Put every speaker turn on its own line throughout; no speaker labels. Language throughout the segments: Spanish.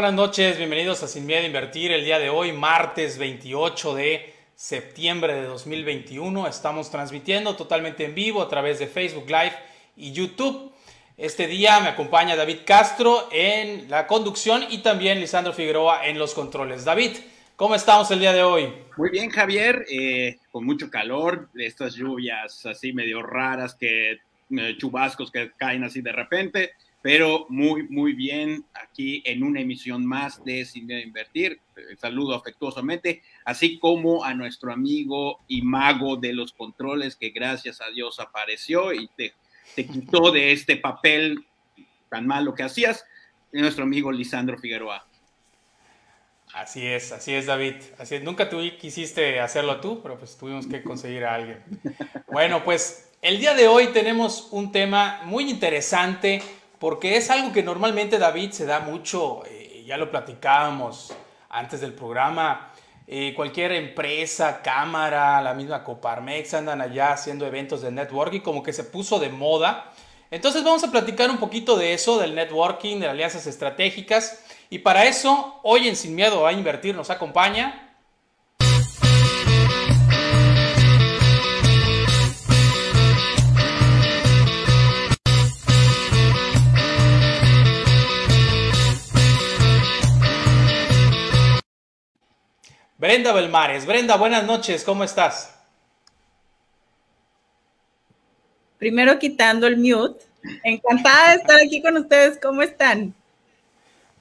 Buenas noches, bienvenidos a Sin Miedo a Invertir. El día de hoy, martes 28 de septiembre de 2021, estamos transmitiendo totalmente en vivo a través de Facebook Live y YouTube. Este día me acompaña David Castro en la conducción y también Lisandro Figueroa en los controles. David, ¿cómo estamos el día de hoy?
Muy bien, Javier, eh, con mucho calor, estas lluvias así medio raras, que eh, chubascos que caen así de repente pero muy, muy bien aquí en una emisión más de Sin a Invertir. Saludo afectuosamente, así como a nuestro amigo y mago de los controles que gracias a Dios apareció y te, te quitó de este papel tan malo que hacías, nuestro amigo Lisandro Figueroa.
Así es, así es, David. Así es. Nunca tú quisiste hacerlo tú, pero pues tuvimos que conseguir a alguien. Bueno, pues el día de hoy tenemos un tema muy interesante porque es algo que normalmente David se da mucho, eh, ya lo platicábamos antes del programa, eh, cualquier empresa, cámara, la misma Coparmex andan allá haciendo eventos de networking, como que se puso de moda. Entonces vamos a platicar un poquito de eso, del networking, de alianzas estratégicas. Y para eso, hoy en Sin Miedo a Invertir nos acompaña Brenda Belmares. Brenda, buenas noches, ¿cómo estás?
Primero quitando el mute. Encantada de estar aquí con ustedes, ¿cómo están?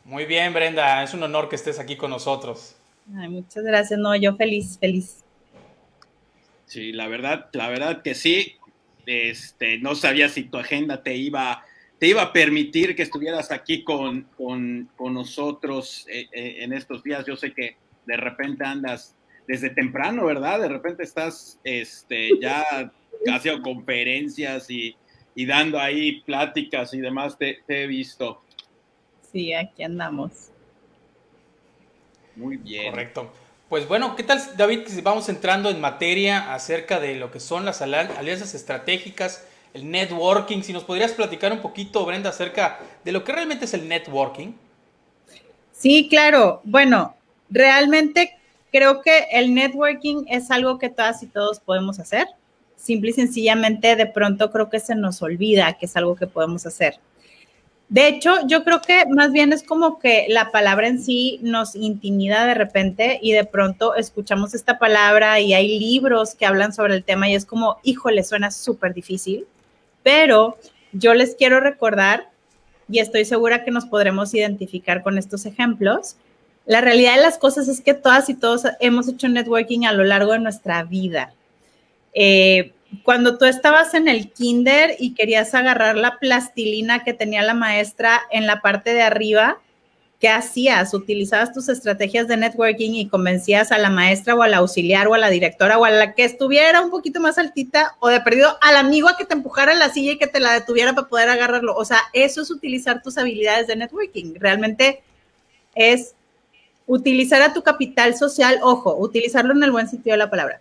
Muy bien, Brenda, es un honor que estés aquí con nosotros.
Ay, muchas gracias, no, yo feliz, feliz.
Sí, la verdad, la verdad que sí. Este, no sabía si tu agenda te iba, te iba a permitir que estuvieras aquí con, con, nosotros eh, eh, en estos días. Yo sé que de repente andas desde temprano, ¿verdad? De repente estás este, ya haciendo conferencias y, dando ahí pláticas y demás, te, he visto.
Sí, aquí andamos.
Muy bien.
Correcto. Pues bueno, ¿qué tal, David? Si vamos entrando en materia acerca de lo que son las alianzas estratégicas, el networking. Si nos podrías platicar un poquito, Brenda, acerca de lo que realmente es el networking.
Sí, claro. Bueno, realmente creo que el networking es algo que todas y todos podemos hacer. Simple y sencillamente, de pronto creo que se nos olvida que es algo que podemos hacer. De hecho, yo creo que más bien es como que la palabra en sí nos intimida de repente y de pronto escuchamos esta palabra y hay libros que hablan sobre el tema y es como, híjole, suena súper difícil, pero yo les quiero recordar y estoy segura que nos podremos identificar con estos ejemplos la realidad de las cosas es que todas y todos hemos hecho networking a lo largo de nuestra vida. Eh, cuando tú estabas en el kinder y querías agarrar la plastilina que tenía la maestra en la parte de arriba, ¿qué hacías? Utilizabas tus estrategias de networking y convencías a la maestra o al auxiliar o a la directora o a la que estuviera un poquito más altita o de perdido al amigo a que te empujara la silla y que te la detuviera para poder agarrarlo. O sea, eso es utilizar tus habilidades de networking. Realmente es utilizar a tu capital social, ojo, utilizarlo en el buen sentido de la palabra.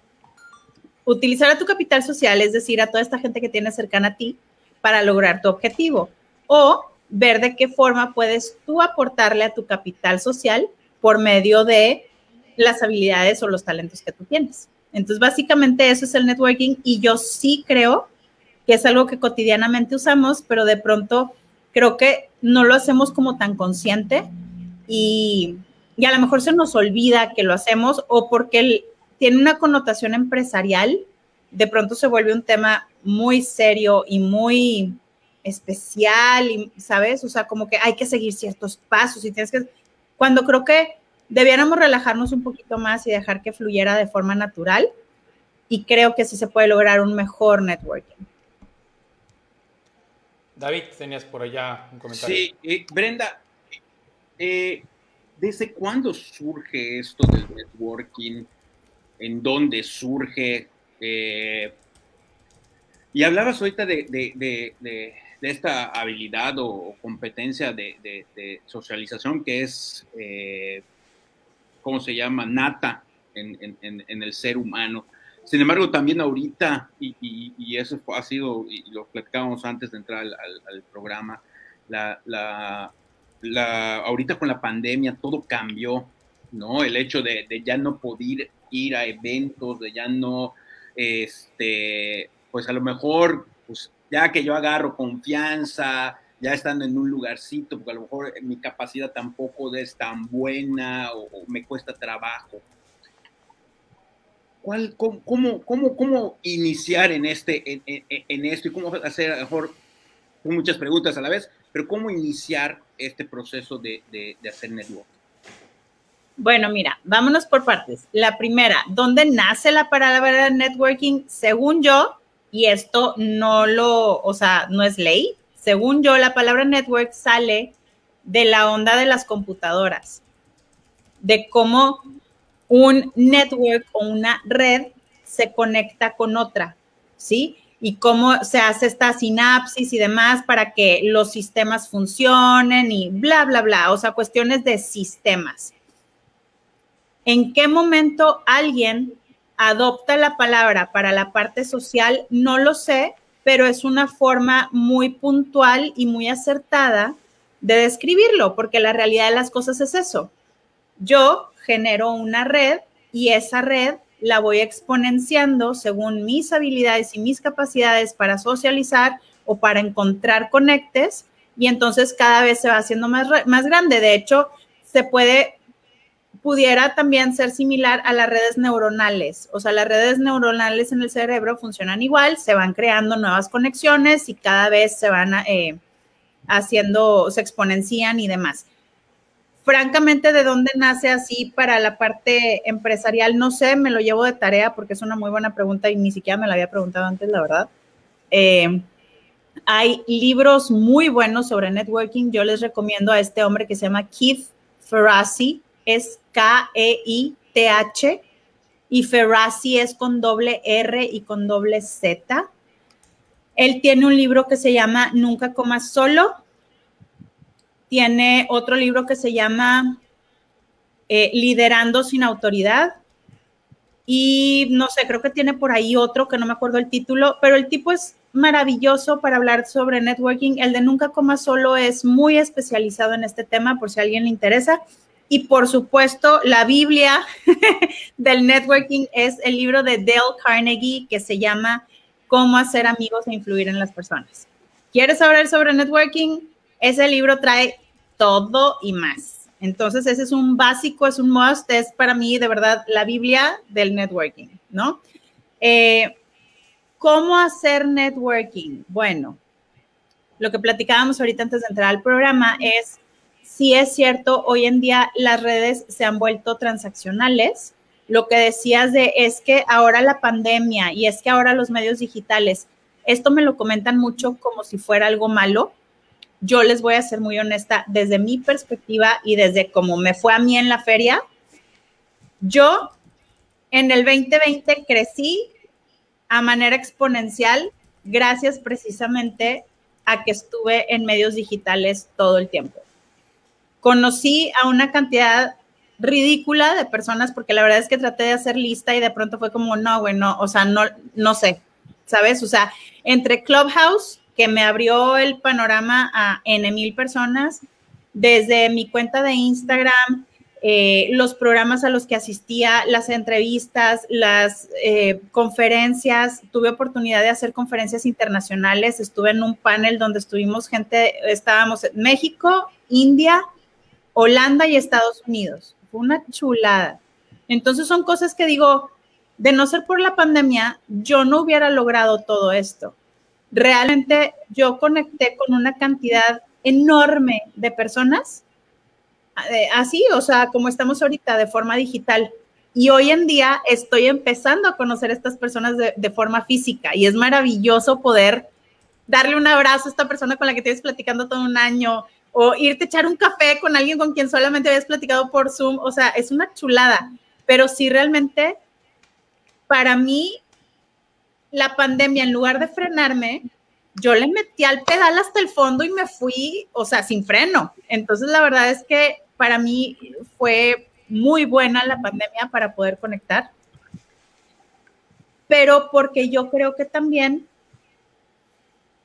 Utilizar a tu capital social, es decir, a toda esta gente que tienes cercana a ti para lograr tu objetivo. O ver de qué forma puedes tú aportarle a tu capital social por medio de las habilidades o los talentos que tú tienes. Entonces, básicamente eso es el networking y yo sí creo que es algo que cotidianamente usamos, pero de pronto creo que no lo hacemos como tan consciente y y a lo mejor se nos olvida que lo hacemos o porque tiene una connotación empresarial, de pronto se vuelve un tema muy serio y muy especial, y, ¿sabes? O sea, como que hay que seguir ciertos pasos y tienes que, cuando creo que debiéramos relajarnos un poquito más y dejar que fluyera de forma natural y creo que sí se puede lograr un mejor networking.
David, tenías por allá un comentario.
Sí, eh, Brenda, eh, ¿Desde cuándo surge esto del networking? ¿En dónde surge? Eh, y hablabas ahorita de, esta habilidad o, competencia de, socialización que es, eh, ¿cómo se llama? Nata en, el ser humano. Sin embargo, también ahorita, y, eso ha sido, y lo platicábamos antes de entrar al, programa, la, ahorita con la pandemia todo cambió, ¿no? El hecho de, ya no poder ir a eventos, de ya no, este, pues a lo mejor, pues ya que yo agarro confianza, ya estando en un lugarcito, porque a lo mejor mi capacidad tampoco es tan buena o, me cuesta trabajo. ¿Cuál, cómo, cómo, cómo, iniciar en, este, en, esto y cómo hacer, a lo mejor, muchas preguntas a la vez, pero cómo iniciar este proceso de, de, hacer network?
Bueno, mira, vámonos por partes. La primera, ¿dónde nace la palabra networking? Según yo, y esto no lo, o sea, no es ley, según yo, la palabra network sale de la onda de las computadoras, de cómo un network o una red se conecta con otra, ¿sí? Y cómo se hace esta sinapsis y demás para que los sistemas funcionen y bla, bla, bla, o sea, cuestiones de sistemas. ¿En qué momento alguien adopta la palabra para la parte social? No lo sé, pero es una forma muy puntual y muy acertada de describirlo, porque la realidad de las cosas es eso. Yo genero una red y esa red la voy exponenciando según mis habilidades y mis capacidades para socializar o para encontrar conectes y entonces cada vez se va haciendo más, más grande. De hecho, se puede pudiera también ser similar a las redes neuronales. O sea, las redes neuronales en el cerebro funcionan igual, se van creando nuevas conexiones y cada vez se van eh, haciendo, se exponencian y demás. Francamente, ¿de dónde nace así para la parte empresarial? No sé, me lo llevo de tarea porque es una muy buena pregunta y ni siquiera me la había preguntado antes, la verdad. Eh, hay libros muy buenos sobre networking. Yo les recomiendo a este hombre que se llama Keith Ferrazzi es K-E-I-T-H y Ferrazzi es con doble R y con doble Z. Él tiene un libro que se llama Nunca comas solo. Tiene otro libro que se llama eh, Liderando sin autoridad. Y no sé, creo que tiene por ahí otro que no me acuerdo el título, pero el tipo es maravilloso para hablar sobre networking. El de Nunca comas solo es muy especializado en este tema, por si a alguien le interesa. Y por supuesto, la Biblia del networking es el libro de Dale Carnegie que se llama Cómo hacer amigos e influir en las personas. ¿Quieres saber sobre networking? Ese libro trae todo y más. Entonces, ese es un básico, es un must, es para mí de verdad la Biblia del networking, ¿no? Eh, ¿Cómo hacer networking? Bueno, lo que platicábamos ahorita antes de entrar al programa es sí es cierto, hoy en día las redes se han vuelto transaccionales. Lo que decías de es que ahora la pandemia y es que ahora los medios digitales, esto me lo comentan mucho como si fuera algo malo. Yo les voy a ser muy honesta, desde mi perspectiva y desde cómo me fue a mí en la feria, yo en el 2020 crecí a manera exponencial gracias precisamente a que estuve en medios digitales todo el tiempo conocí a una cantidad ridícula de personas porque la verdad es que traté de hacer lista y de pronto fue como, no, güey, no, o sea, no, no sé, ¿sabes? O sea, entre Clubhouse, que me abrió el panorama a N mil personas, desde mi cuenta de Instagram, eh, los programas a los que asistía, las entrevistas, las eh, conferencias, tuve oportunidad de hacer conferencias internacionales, estuve en un panel donde estuvimos gente, estábamos en México, India, Holanda y Estados Unidos. Fue una chulada. Entonces son cosas que digo, de no ser por la pandemia, yo no hubiera logrado todo esto. Realmente yo conecté con una cantidad enorme de personas, eh, así, o sea, como estamos ahorita, de forma digital. Y hoy en día estoy empezando a conocer a estas personas de, de forma física. Y es maravilloso poder darle un abrazo a esta persona con la que tienes platicando todo un año, o irte a echar un café con alguien con quien solamente habías platicado por Zoom, o sea, es una chulada, pero sí realmente, para mí, la pandemia, en lugar de frenarme, yo le metí al pedal hasta el fondo y me fui, o sea, sin freno. Entonces, la verdad es que para mí fue muy buena la pandemia para poder conectar, pero porque yo creo que también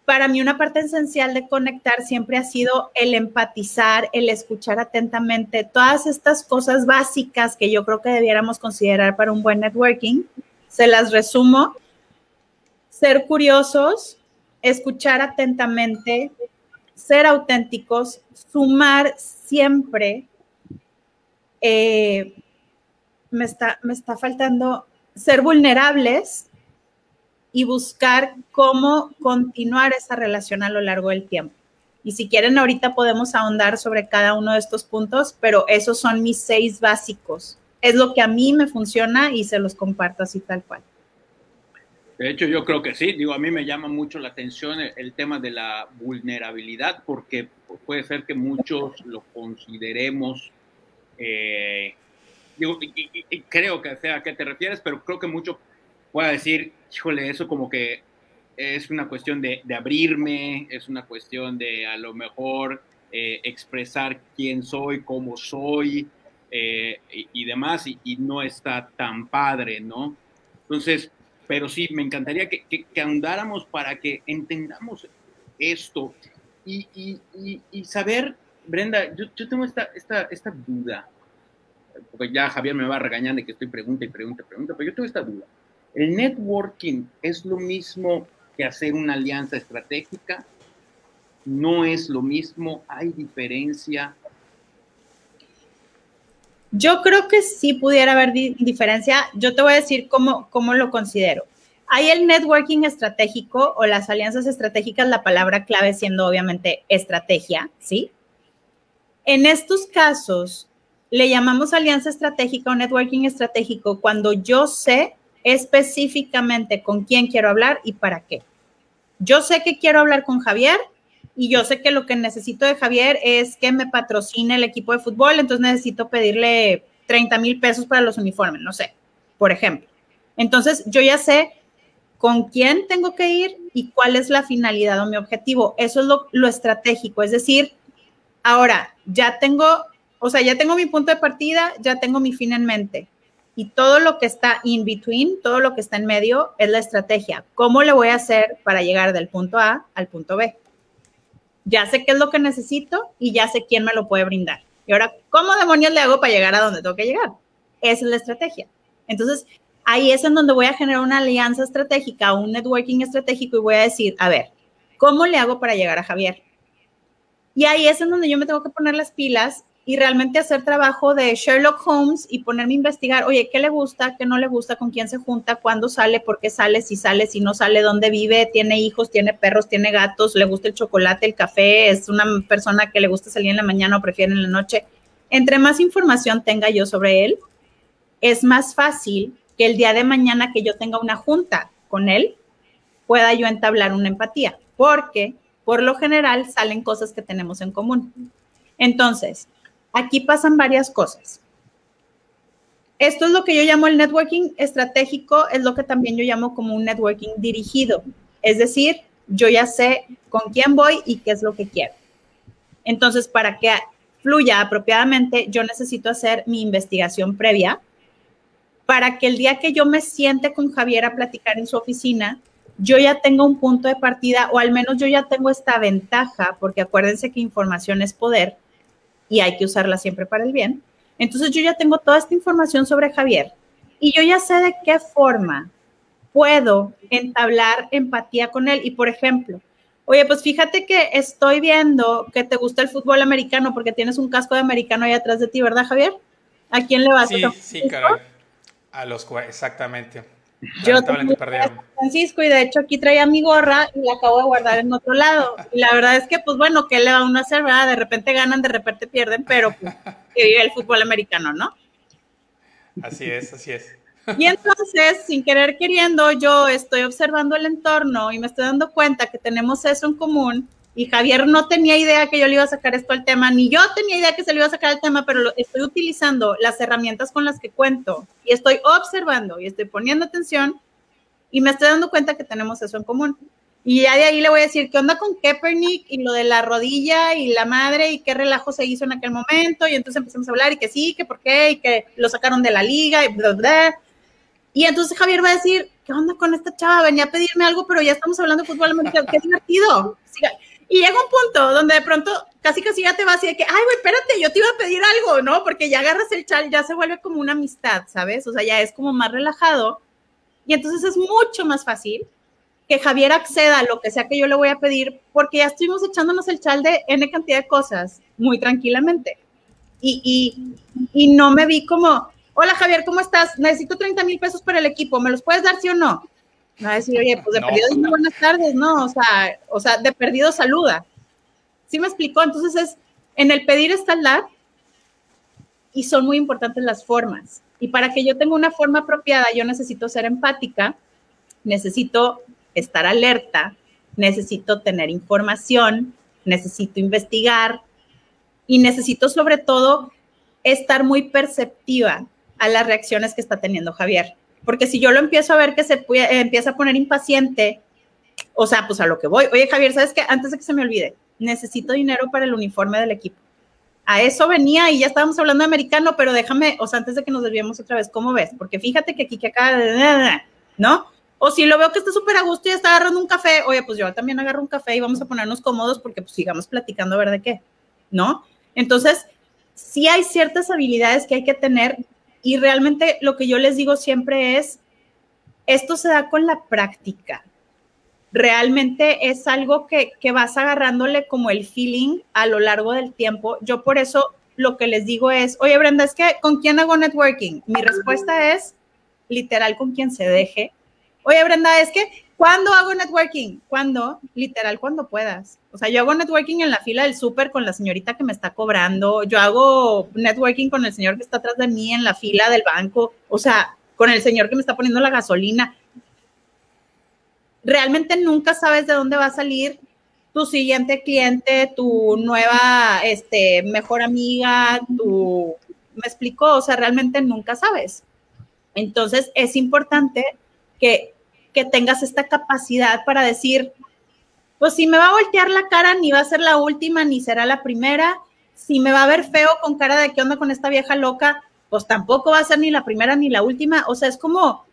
para mí una parte esencial de conectar siempre ha sido el empatizar, el escuchar atentamente, todas estas cosas básicas que yo creo que debiéramos considerar para un buen networking. Se las resumo. Ser curiosos, escuchar atentamente, ser auténticos, sumar siempre. Eh, me, está, me está faltando ser vulnerables, y buscar cómo continuar esa relación a lo largo del tiempo. Y si quieren, ahorita podemos ahondar sobre cada uno de estos puntos, pero esos son mis seis básicos. Es lo que a mí me funciona y se los comparto así tal cual.
De hecho, yo creo que sí. Digo, a mí me llama mucho la atención el, tema de la vulnerabilidad, porque puede ser que muchos lo consideremos. Eh, digo, y, creo que sea a qué te refieres, pero creo que mucho pueda decir, híjole, eso como que es una cuestión de, abrirme, es una cuestión de a lo mejor eh, expresar quién soy, cómo soy eh, y, demás, y, no está tan padre, ¿no? Entonces, pero sí, me encantaría que, que, andáramos para que entendamos esto y, saber, Brenda, yo, yo tengo esta, esta, esta duda, porque ya Javier me va a regañar de que estoy pregunta y pregunta y pregunta, pero yo tengo esta duda. El networking es lo mismo que hacer una alianza estratégica. No es lo mismo, hay diferencia.
Yo creo que sí pudiera haber diferencia. Yo te voy a decir cómo, cómo lo considero. Hay el networking estratégico o las alianzas estratégicas, la palabra clave siendo obviamente estrategia, ¿sí? En estos casos, le llamamos alianza estratégica o networking estratégico cuando yo sé específicamente con quién quiero hablar y para qué. Yo sé que quiero hablar con Javier y yo sé que lo que necesito de Javier es que me patrocine el equipo de fútbol, entonces necesito pedirle 30 mil pesos para los uniformes, no sé, por ejemplo. Entonces yo ya sé con quién tengo que ir y cuál es la finalidad o mi objetivo. Eso es lo, estratégico, es decir, ahora ya tengo, o sea, ya tengo mi punto de partida, ya tengo mi fin en mente y todo lo que está in between, todo lo que está en medio es la estrategia. ¿Cómo le voy a hacer para llegar del punto A al punto B? Ya sé qué es lo que necesito y ya sé quién me lo puede brindar. Y ahora, ¿cómo demonios le hago para llegar a donde tengo que llegar? Esa es la estrategia. Entonces, ahí es en donde voy a generar una alianza estratégica, un networking estratégico y voy a decir, a ver, ¿cómo le hago para llegar a Javier? Y ahí es en donde yo me tengo que poner las pilas y realmente hacer trabajo de Sherlock Holmes y ponerme a investigar, oye, ¿qué le gusta? ¿Qué no le gusta? ¿Con quién se junta? ¿Cuándo sale? ¿Por qué sale? Si sale, si no sale, ¿dónde vive? ¿Tiene hijos? ¿Tiene perros? ¿Tiene gatos? ¿Le gusta el chocolate, el café? ¿Es una persona que le gusta salir en la mañana o prefiere en la noche? Entre más información tenga yo sobre él, es más fácil que el día de mañana que yo tenga una junta con él, pueda yo entablar una empatía, porque por lo general salen cosas que tenemos en común. Entonces, Aquí pasan varias cosas. Esto es lo que yo llamo el networking estratégico, es lo que también yo llamo como un networking dirigido. Es decir, yo ya sé con quién voy y qué es lo que quiero. Entonces, para que fluya apropiadamente, yo necesito hacer mi investigación previa para que el día que yo me siente con Javier a platicar en su oficina, yo ya tenga un punto de partida o al menos yo ya tengo esta ventaja, porque acuérdense que información es poder, y hay que usarla siempre para el bien. Entonces yo ya tengo toda esta información sobre Javier y yo ya sé de qué forma puedo entablar empatía con él. Y por ejemplo, oye, pues fíjate que estoy viendo que te gusta el fútbol americano porque tienes un casco de americano ahí atrás de ti, ¿verdad, Javier? ¿A quién le vas
a Sí, sí, claro. A los exactamente. Yo
Francisco y de hecho aquí traía mi gorra y la acabo de guardar en otro lado. Y la verdad es que, pues bueno, ¿qué le va a uno a hacer, verdad? De repente ganan, de repente pierden, pero pues, que vive el fútbol americano, ¿no?
Así es, así es.
Y entonces, sin querer queriendo, yo estoy observando el entorno y me estoy dando cuenta que tenemos eso en común y Javier no tenía idea que yo le iba a sacar esto al tema, ni yo tenía idea que se le iba a sacar el tema, pero estoy utilizando las herramientas con las que cuento y estoy observando y estoy poniendo atención y me estoy dando cuenta que tenemos eso en común. Y ya de ahí le voy a decir qué onda con Kaepernick y lo de la rodilla y la madre y qué relajo se hizo en aquel momento. Y entonces empezamos a hablar y que sí, que por qué, y que lo sacaron de la liga y bla, bla. Y entonces Javier va a decir, ¿qué onda con esta chava? Venía a pedirme algo, pero ya estamos hablando de fútbol qué divertido. Y llega un punto donde de pronto casi casi ya te vas y de que, ay, güey, espérate, yo te iba a pedir algo, ¿no? Porque ya agarras el chal, ya se vuelve como una amistad, ¿sabes? O sea, ya es como más relajado. Y entonces es mucho más fácil que Javier acceda a lo que sea que yo le voy a pedir, porque ya estuvimos echándonos el chal de N cantidad de cosas muy tranquilamente. Y, y, y no me vi como, hola Javier, ¿cómo estás? Necesito 30 mil pesos para el equipo, ¿me los puedes dar sí o no? A decir, oye, pues de perdido pues buenas tardes, ¿no? O sea, o sea, de perdido saluda. ¿Sí me explicó? Entonces es, en el pedir está el dar y son muy importantes las formas. Y para que yo tenga una forma apropiada, yo necesito ser empática, necesito estar alerta, necesito tener información, necesito investigar y necesito sobre todo estar muy perceptiva a las reacciones que está teniendo Javier. Porque si yo lo empiezo a ver que se puede, empieza a poner impaciente, o sea, pues a lo que voy. Oye, Javier, ¿sabes qué? Antes de que se me olvide, necesito dinero para el uniforme del equipo. A eso venía y ya estábamos hablando de americano, pero déjame, o sea, antes de que nos desviemos otra vez, ¿cómo ves? Porque fíjate que aquí que de... ¿No? O si lo veo que está súper a gusto y está agarrando un café, oye, pues yo también agarro un café y vamos a ponernos cómodos porque pues sigamos platicando a ver de qué, ¿no? Entonces, sí hay ciertas habilidades que hay que tener y realmente lo que yo les digo siempre es, esto se da con la práctica. Realmente es algo que, vas agarrándole como el feeling a lo largo del tiempo. Yo por eso lo que les digo es, oye Brenda, es que ¿con quién hago networking? Mi respuesta es literal con quien se deje. Oye Brenda, es que ¿cuándo hago networking? ¿Cuándo? Literal, cuando puedas. O sea, yo hago networking en la fila del súper con la señorita que me está cobrando, yo hago networking con el señor que está atrás de mí en la fila del banco, o sea, con el señor que me está poniendo la gasolina. Realmente nunca sabes de dónde va a salir tu siguiente cliente, tu nueva, este, mejor amiga, tu, me explico, o sea, realmente nunca sabes. Entonces es importante que, que tengas esta capacidad para decir, pues si me va a voltear la cara, ni va a ser la última, ni será la primera. Si me va a ver feo con cara de qué onda con esta vieja loca, pues tampoco va a ser ni la primera ni la última. O sea, es como,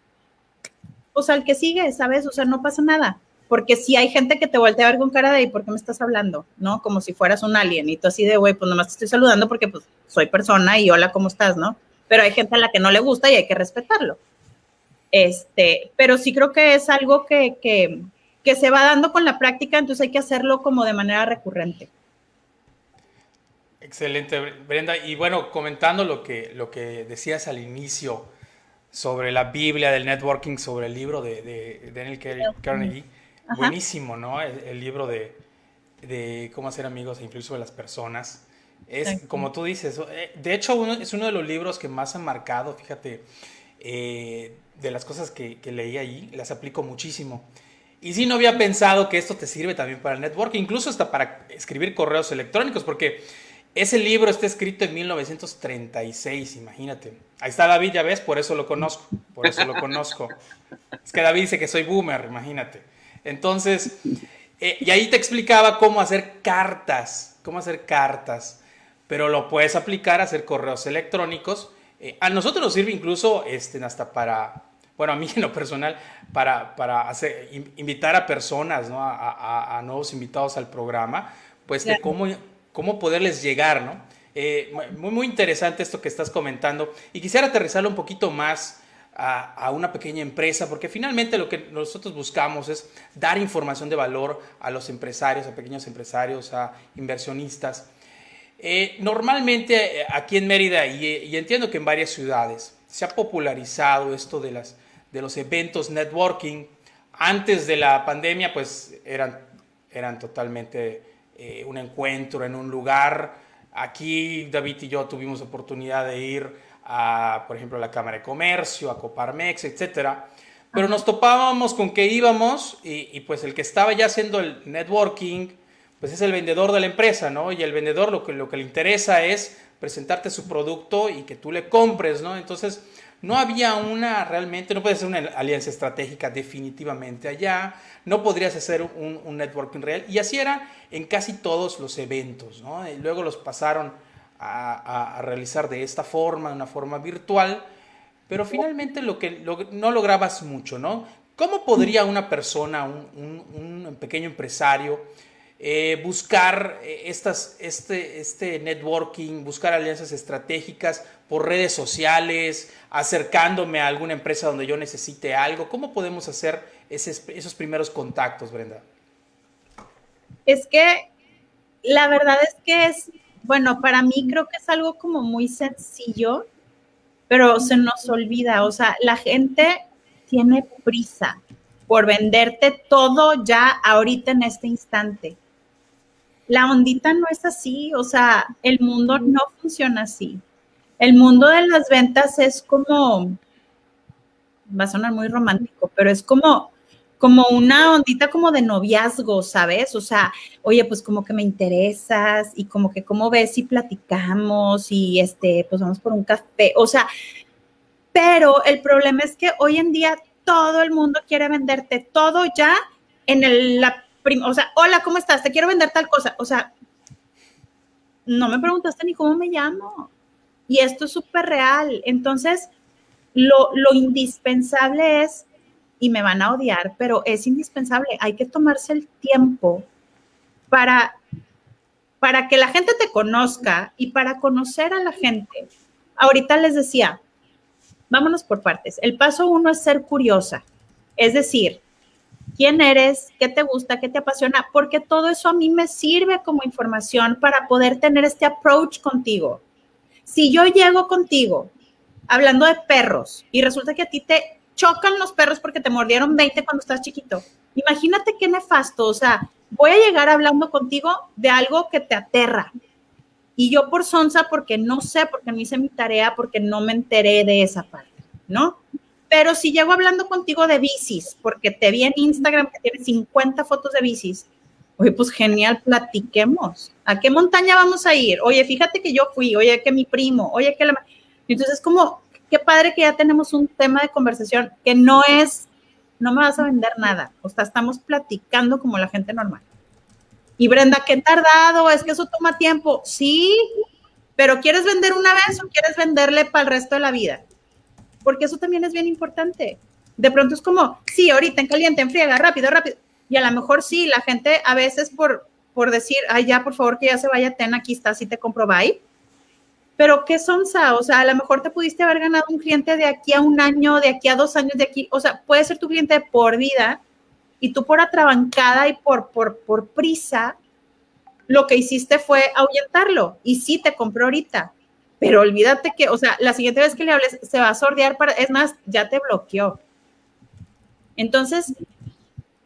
sea, el que sigue, ¿sabes? O sea, no pasa nada. Porque si hay gente que te voltea a ver con cara de, ¿y por qué me estás hablando? ¿No? Como si fueras un alien y tú así de, güey, pues nomás te estoy saludando porque pues soy persona y hola, ¿cómo estás? ¿No? Pero hay gente a la que no le gusta y hay que respetarlo. Este, pero sí creo que es algo que, que, que se va dando con la práctica, entonces hay que hacerlo como de manera recurrente.
Excelente, Brenda. Y bueno, comentando lo que, lo que decías al inicio sobre la Biblia del networking, sobre el libro de, Daniel Carnegie, buenísimo, ¿no? El, libro de, de, cómo hacer amigos e influir sobre las personas. Es, como tú dices, eh, de hecho es uno de los libros que más han marcado, fíjate, eh, de las cosas que, que leí allí, las aplico muchísimo. Y sí, no había pensado que esto te sirve también para el network, incluso hasta para escribir correos electrónicos, porque ese libro está escrito en 1936, imagínate. Ahí está David, ya ves, por eso lo conozco, por eso lo conozco. Es que David dice que soy boomer, imagínate. Entonces, eh, y ahí te explicaba cómo hacer cartas, cómo hacer cartas, pero lo puedes aplicar a hacer correos electrónicos. Eh, a nosotros nos sirve incluso este, hasta para bueno, a mí en lo personal, para, para hacer, invitar a personas, ¿no? a, a, nuevos invitados al programa, pues de cómo, cómo poderles llegar, ¿no? Eh, muy, muy interesante esto que estás comentando y quisiera aterrizarlo un poquito más a, a, una pequeña empresa, porque finalmente lo que nosotros buscamos es dar información de valor a los empresarios, a pequeños empresarios, a inversionistas. Eh, normalmente eh, aquí en Mérida, y, y, entiendo que en varias ciudades, se ha popularizado esto de las de los eventos networking. Antes de la pandemia, pues eran, eran totalmente eh, un encuentro en un lugar. Aquí David y yo tuvimos oportunidad de ir a, por ejemplo, a la Cámara de Comercio, a Coparmex, etcétera. Pero nos topábamos con que íbamos y, y, pues el que estaba ya haciendo el networking, pues es el vendedor de la empresa, ¿no? Y el vendedor lo que, lo que le interesa es presentarte su producto y que tú le compres, ¿no? Entonces, no había una realmente, no puede ser una alianza estratégica definitivamente allá, no podrías hacer un, networking real. Y así era en casi todos los eventos, ¿no? Y luego los pasaron a, realizar de esta forma, una forma virtual. pero finalmente lo que no lograbas mucho, ¿no? ¿Cómo podría una persona, un, pequeño empresario, eh, buscar eh, estas, este, este networking, buscar alianzas estratégicas por redes sociales, acercándome a alguna empresa donde yo necesite algo? ¿Cómo podemos hacer esos primeros contactos, Brenda?
Es que la verdad es que es, bueno, para mí creo que es algo como muy sencillo, pero se nos olvida, o sea, la gente tiene prisa por venderte todo ya ahorita en este instante. La ondita no es así, o sea, el mundo no funciona así. El mundo de las ventas es como, va a sonar muy romántico, pero es como como una ondita como de noviazgo, ¿sabes? O sea, oye, pues como que me interesas y como que cómo ves si platicamos y este, pues vamos por un café, o sea, pero el problema es que hoy en día todo el mundo quiere venderte todo ya en el, la, o sea, hola, ¿cómo estás? Te quiero vender tal cosa, o sea, no me preguntaste ni cómo me llamo. Y esto es súper real. Entonces, lo, lo indispensable es y me van a odiar, pero es indispensable. Hay que tomarse el tiempo para, para que la gente te conozca y para conocer a la gente. Ahorita les decía, vámonos por partes. El paso uno es ser curiosa, es decir, quién eres, qué te gusta, qué te apasiona, porque todo eso a mí me sirve como información para poder tener este approach contigo. Si yo llego contigo hablando de perros y resulta que a ti te chocan los perros porque te mordieron 20 cuando estás chiquito. Imagínate qué nefasto, o sea, voy a llegar hablando contigo de algo que te aterra. Y yo por sonsa, porque no sé, porque no hice mi tarea, porque no me enteré de esa parte, ¿no? Pero si llego hablando contigo de bicis, porque te vi en Instagram que tienes 50 fotos de bicis, oye, pues genial, platiquemos. ¿A qué montaña vamos a ir? Oye, fíjate que yo fui, oye, que mi primo, oye, que la... Entonces, como qué padre que ya tenemos un tema de conversación que no es, no me vas a vender nada, o sea, estamos platicando como la gente normal. Y Brenda, qué tardado, es que eso toma tiempo. Sí, pero ¿quieres vender una vez o quieres venderle para el resto de la vida? Porque eso también es bien importante. De pronto es como, sí, ahorita en caliente, en friega, rápido, rápido. Y a lo mejor sí, la gente a veces por, por decir, ay, ya, por favor, que ya se vaya, ten, aquí está, si te compro, bye pero qué sonsa, o sea, a lo mejor te pudiste haber ganado un cliente de aquí a un año, de aquí a dos años, de aquí, o sea, puede ser tu cliente por vida y tú por atrabancada y por, por, por prisa, lo que hiciste fue ahuyentarlo y sí te compró ahorita, pero olvídate que, o sea, la siguiente vez que le hables se va a sordear para, es más, ya te bloqueó. Entonces,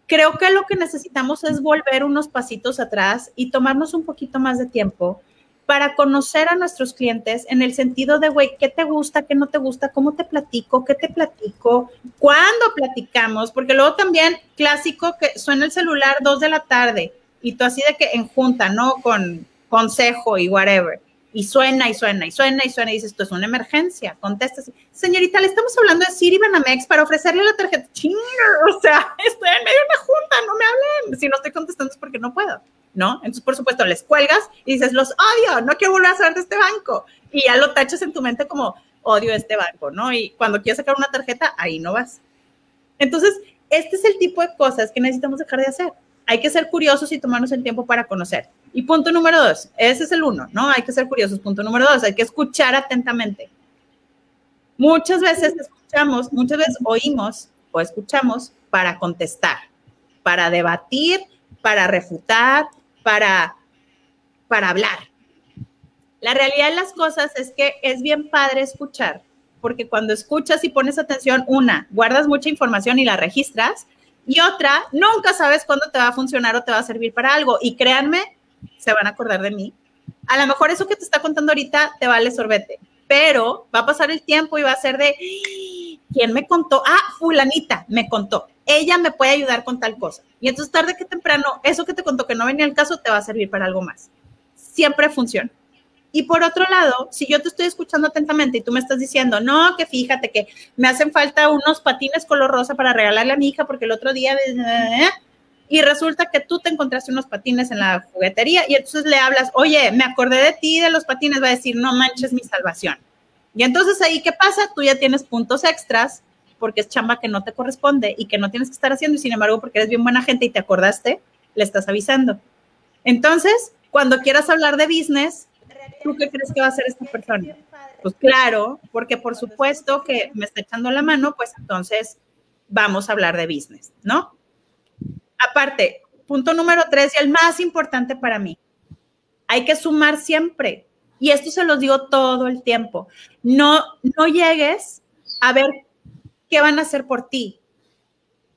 creo que lo que necesitamos es volver unos pasitos atrás y tomarnos un poquito más de tiempo para conocer a nuestros clientes en el sentido de, güey, ¿qué te gusta, qué no te gusta, cómo te platico, qué te platico, cuándo platicamos? Porque luego también clásico que suena el celular dos de la tarde y tú así de que en junta, ¿no? Con consejo y whatever. Y suena y suena y suena y suena y dices, esto es una emergencia, contestas. Señorita, le estamos hablando de Siri Banamex para ofrecerle la tarjeta. Chinga, o sea, estoy en medio de una junta, no me hablen. Si no estoy contestando es porque no puedo. ¿no? Entonces, por supuesto, les cuelgas y dices, los odio, no quiero volver a saber de este banco. Y ya lo tachas en tu mente como, odio este banco, ¿no? Y cuando quieres sacar una tarjeta, ahí no vas. Entonces, este es el tipo de cosas que necesitamos dejar de hacer. Hay que ser curiosos y tomarnos el tiempo para conocer. Y punto número dos, ese es el uno, ¿no? Hay que ser curiosos. Punto número dos, hay que escuchar atentamente. Muchas veces escuchamos, muchas veces oímos o escuchamos para contestar, para debatir, para refutar, para, para hablar. La realidad de las cosas es que es bien padre escuchar, porque cuando escuchas y pones atención, una, guardas mucha información y la registras, y otra, nunca sabes cuándo te va a funcionar o te va a servir para algo. Y créanme, se van a acordar de mí. A lo mejor eso que te está contando ahorita te vale sorbete, pero va a pasar el tiempo y va a ser de, ¿quién me contó? Ah, fulanita me contó ella me puede ayudar con tal cosa. Y entonces tarde que temprano, eso que te contó que no venía el caso te va a servir para algo más. Siempre funciona. Y por otro lado, si yo te estoy escuchando atentamente y tú me estás diciendo, no, que fíjate que me hacen falta unos patines color rosa para regalarle a mi hija porque el otro día... Y resulta que tú te encontraste unos patines en la juguetería y entonces le hablas, oye, me acordé de ti de los patines, va a decir, no manches mi salvación. Y entonces ahí, ¿qué pasa? Tú ya tienes puntos extras porque es chamba que no te corresponde y que no tienes que estar haciendo y sin embargo porque eres bien buena gente y te acordaste, le estás avisando. Entonces, cuando quieras hablar de business, ¿tú qué crees que va a hacer esta persona? Pues claro, porque por supuesto que me está echando la mano, pues entonces vamos a hablar de business, ¿no? Aparte, punto número tres y el más importante para mí, hay que sumar siempre. Y esto se los digo todo el tiempo. No, no llegues a ver qué van a hacer por ti.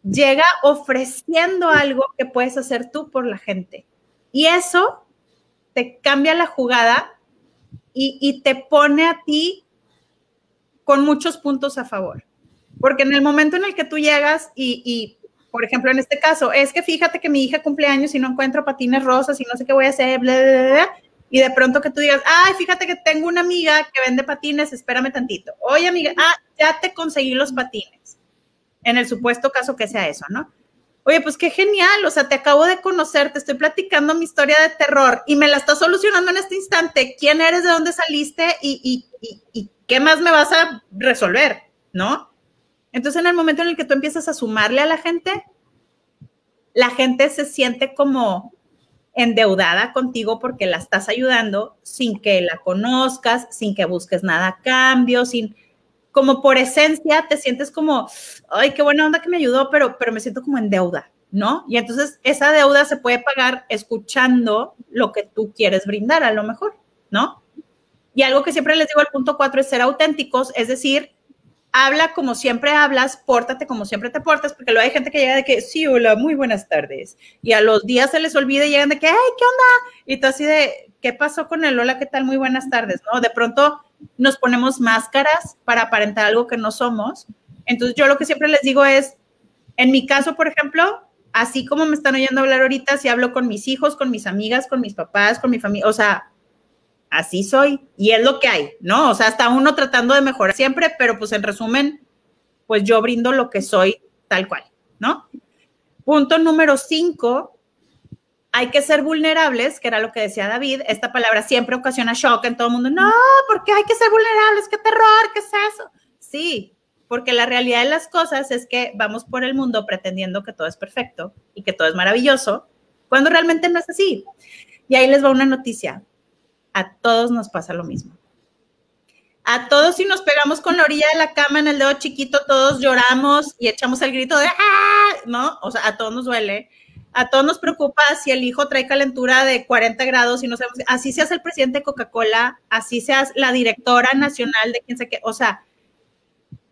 Llega ofreciendo algo que puedes hacer tú por la gente. Y eso te cambia la jugada y, te pone a ti con muchos puntos a favor. Porque en el momento en el que tú llegas y, por ejemplo, en este caso, es que fíjate que mi hija cumpleaños y no encuentro patines rosas y no sé qué voy a hacer, bla, bla, bla, y de pronto que tú digas, ay, fíjate que tengo una amiga que vende patines, espérame tantito. Oye, amiga, ah, ya te conseguí los patines. En el supuesto caso que sea eso, ¿no? Oye, pues qué genial, o sea, te acabo de conocer, te estoy platicando mi historia de terror y me la estás solucionando en este instante. ¿Quién eres? ¿De dónde saliste? ¿Y, y, y qué más me vas a resolver? ¿No? Entonces, en el momento en el que tú empiezas a sumarle a la gente, la gente se siente como endeudada contigo porque la estás ayudando sin que la conozcas, sin que busques nada a cambio, sin como por esencia te sientes como, ay, qué buena onda que me ayudó, pero, pero me siento como en deuda, ¿no? Y entonces esa deuda se puede pagar escuchando lo que tú quieres brindar a lo mejor, ¿no? Y algo que siempre les digo al punto cuatro es ser auténticos, es decir, habla como siempre hablas, pórtate como siempre te portas, porque luego hay gente que llega de que, sí, hola, muy buenas tardes. Y a los días se les olvida y llegan de que, ay, ¿qué onda? Y tú así de, ¿qué pasó con el hola, qué tal, muy buenas tardes? ¿No? De pronto nos ponemos máscaras para aparentar algo que no somos. Entonces yo lo que siempre les digo es, en mi caso, por ejemplo, así como me están oyendo hablar ahorita, si hablo con mis hijos, con mis amigas, con mis papás, con mi familia, o sea, así soy y es lo que hay, ¿no? O sea, está uno tratando de mejorar siempre, pero pues en resumen, pues yo brindo lo que soy tal cual, ¿no? Punto número cinco, hay que ser vulnerables, que era lo que decía David. Esta palabra siempre ocasiona shock en todo el mundo. No, ¿por qué hay que ser vulnerables? ¿Qué terror? ¿Qué es eso? Sí, porque la realidad de las cosas es que vamos por el mundo pretendiendo que todo es perfecto y que todo es maravilloso, cuando realmente no es así. Y ahí les va una noticia a todos nos pasa lo mismo. A todos si nos pegamos con la orilla de la cama en el dedo chiquito, todos lloramos y echamos el grito de ¡ah! ¿no? O sea, a todos nos duele. A todos nos preocupa si el hijo trae calentura de 40 grados y no sabemos, así seas el presidente de Coca-Cola, así seas la directora nacional de quién sé qué, o sea,